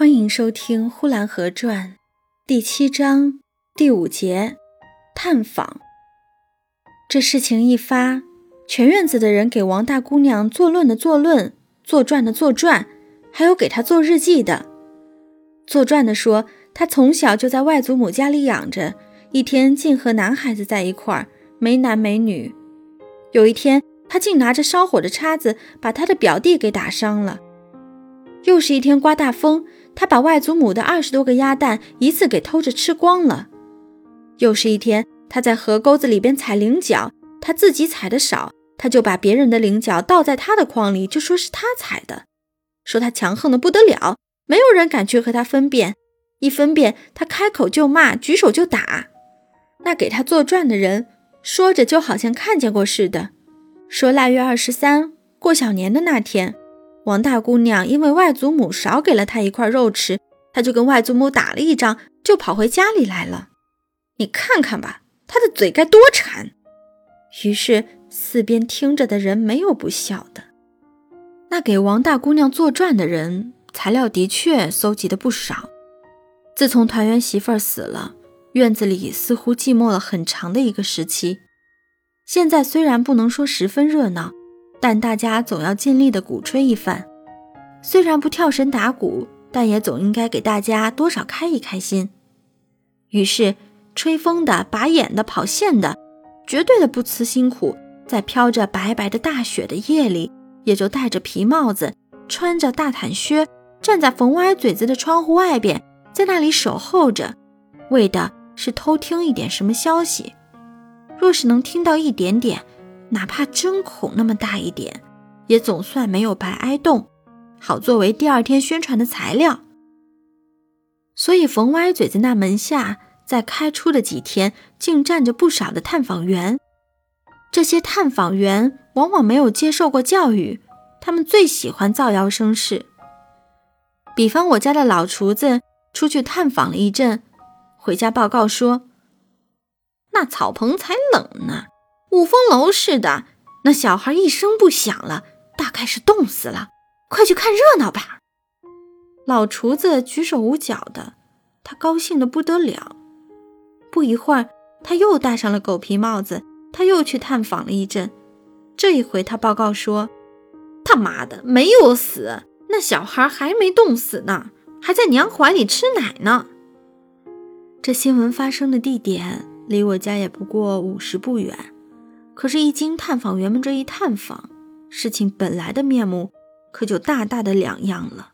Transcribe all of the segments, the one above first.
欢迎收听《呼兰河传》第七章第五节探访。这事情一发，全院子的人给王大姑娘作论的作论，作传的作传，还有给她做日记的。作传的说，她从小就在外祖母家里养着，一天竟和男孩子在一块儿，没男没女。有一天，她竟拿着烧火的叉子把她的表弟给打伤了。又是一天刮大风。他把外祖母的二十多个鸭蛋一次给偷着吃光了。又是一天，他在河沟子里边采菱角，他自己采的少，他就把别人的菱角倒在他的筐里，就说是他采的，说他强横的不得了，没有人敢去和他分辨。一分辨，他开口就骂，举手就打。那给他作传的人说着，就好像看见过似的，说腊月二十三过小年的那天。王大姑娘因为外祖母少给了她一块肉吃，她就跟外祖母打了一仗，就跑回家里来了。你看看吧，她的嘴该多馋！于是四边听着的人没有不笑的。那给王大姑娘作传的人，材料的确搜集的不少。自从团圆媳妇儿死了，院子里似乎寂寞了很长的一个时期。现在虽然不能说十分热闹。但大家总要尽力的鼓吹一番，虽然不跳神打鼓，但也总应该给大家多少开一开心。于是，吹风的、拔眼的、跑线的，绝对的不辞辛苦，在飘着白白的大雪的夜里，也就戴着皮帽子，穿着大毯靴，站在缝歪嘴子的窗户外边，在那里守候着，为的是偷听一点什么消息。若是能听到一点点。哪怕针孔那么大一点，也总算没有白挨冻，好作为第二天宣传的材料。所以冯歪嘴子那门下，在开出的几天，竟站着不少的探访员。这些探访员往往没有接受过教育，他们最喜欢造谣生事。比方我家的老厨子出去探访了一阵，回家报告说：“那草棚才冷呢。”五峰楼似的，那小孩一声不响了，大概是冻死了。快去看热闹吧！老厨子举手捂脚的，他高兴的不得了。不一会儿，他又戴上了狗皮帽子，他又去探访了一阵。这一回，他报告说：“他妈的，没有死，那小孩还没冻死呢，还在娘怀里吃奶呢。”这新闻发生的地点离我家也不过五十步远。可是，一经探访员们这一探访，事情本来的面目可就大大的两样了。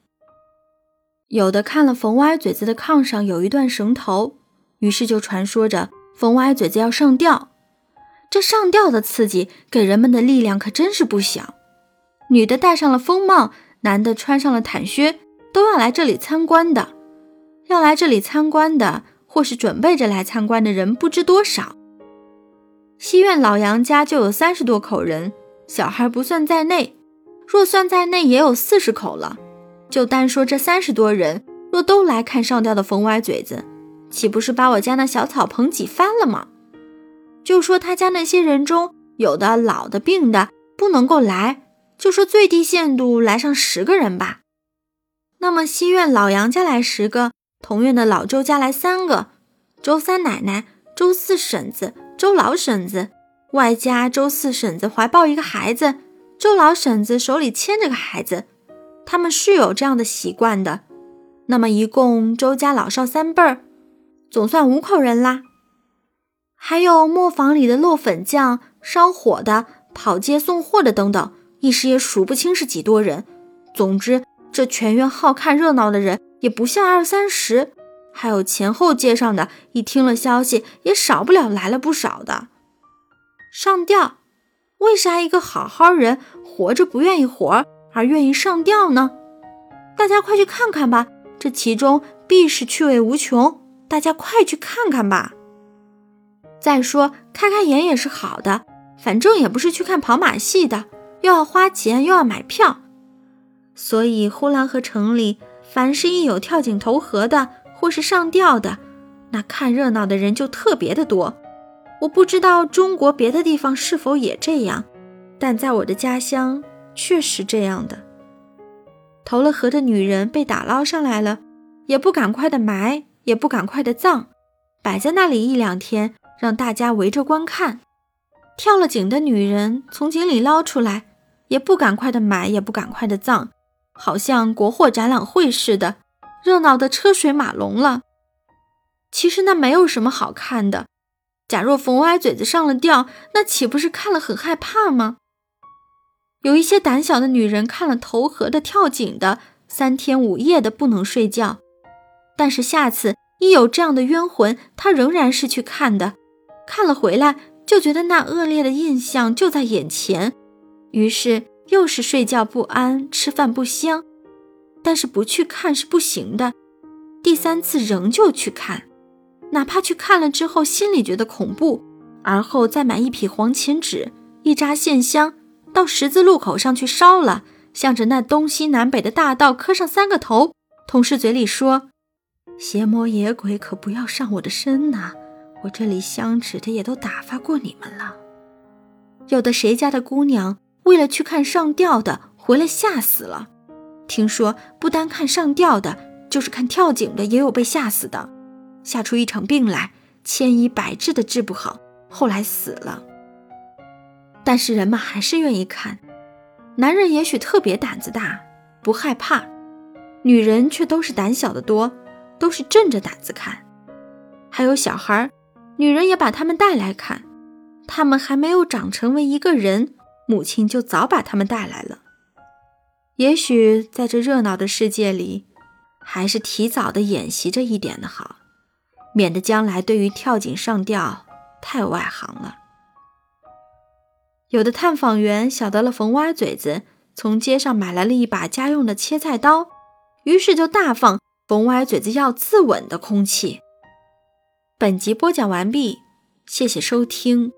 有的看了冯歪嘴子的炕上有一段绳头，于是就传说着冯歪嘴子要上吊。这上吊的刺激给人们的力量可真是不小。女的戴上了风帽，男的穿上了毯靴，都要来这里参观的。要来这里参观的，或是准备着来参观的人，不知多少。西院老杨家就有三十多口人，小孩不算在内，若算在内也有四十口了。就单说这三十多人，若都来看上吊的冯歪嘴子，岂不是把我家那小草棚挤翻了吗？就说他家那些人中有的老的病的不能够来，就说最低限度来上十个人吧。那么西院老杨家来十个，同院的老周家来三个，周三奶奶、周四婶子。周老婶子外加周四婶子怀抱一个孩子，周老婶子手里牵着个孩子，他们是有这样的习惯的。那么一共周家老少三辈儿，总算五口人啦。还有磨坊里的落粉匠、烧火的、跑街送货的等等，一时也数不清是几多人。总之，这全院好看热闹的人也不下二三十。还有前后街上的，一听了消息，也少不了来了不少的。上吊，为啥一个好好人活着不愿意活，而愿意上吊呢？大家快去看看吧，这其中必是趣味无穷。大家快去看看吧。再说，开开眼也是好的，反正也不是去看跑马戏的，又要花钱又要买票。所以呼兰河城里，凡是一有跳井投河的。或是上吊的，那看热闹的人就特别的多。我不知道中国别的地方是否也这样，但在我的家乡确实这样的。投了河的女人被打捞上来了，也不赶快的埋，也不赶快的葬，摆在那里一两天，让大家围着观看。跳了井的女人从井里捞出来，也不赶快的埋，也不赶快的葬，好像国货展览会似的，热闹的车水马龙了。其实那没有什么好看的。假若冯歪嘴子上了吊，那岂不是看了很害怕吗？有一些胆小的女人看了投河的、跳井的，三天五夜的不能睡觉。但是下次一有这样的冤魂，她仍然是去看的。看了回来，就觉得那恶劣的印象就在眼前，于是又是睡觉不安，吃饭不香。但是不去看是不行的。第三次仍旧去看。哪怕去看了之后，心里觉得恐怖，而后再买一匹黄芩纸，一扎线香，到十字路口上去烧了，向着那东西南北的大道磕上三个头，同事嘴里说：“邪魔野鬼可不要上我的身呐！我这里香纸的也都打发过你们了。”有的谁家的姑娘为了去看上吊的，回来吓死了。听说不单看上吊的，就是看跳井的也有被吓死的。吓出一场病来，千医百治的治不好，后来死了。但是人们还是愿意看。男人也许特别胆子大，不害怕；女人却都是胆小的多，都是正着胆子看。还有小孩，女人也把他们带来看。他们还没有长成为一个人，母亲就早把他们带来了。也许在这热闹的世界里，还是提早的演习着一点的好。免得将来对于跳井上吊太外行了。有的探访员晓得了冯歪嘴子从街上买来了一把家用的切菜刀，于是就大放冯歪嘴子要自刎的空气。本集播讲完毕，谢谢收听。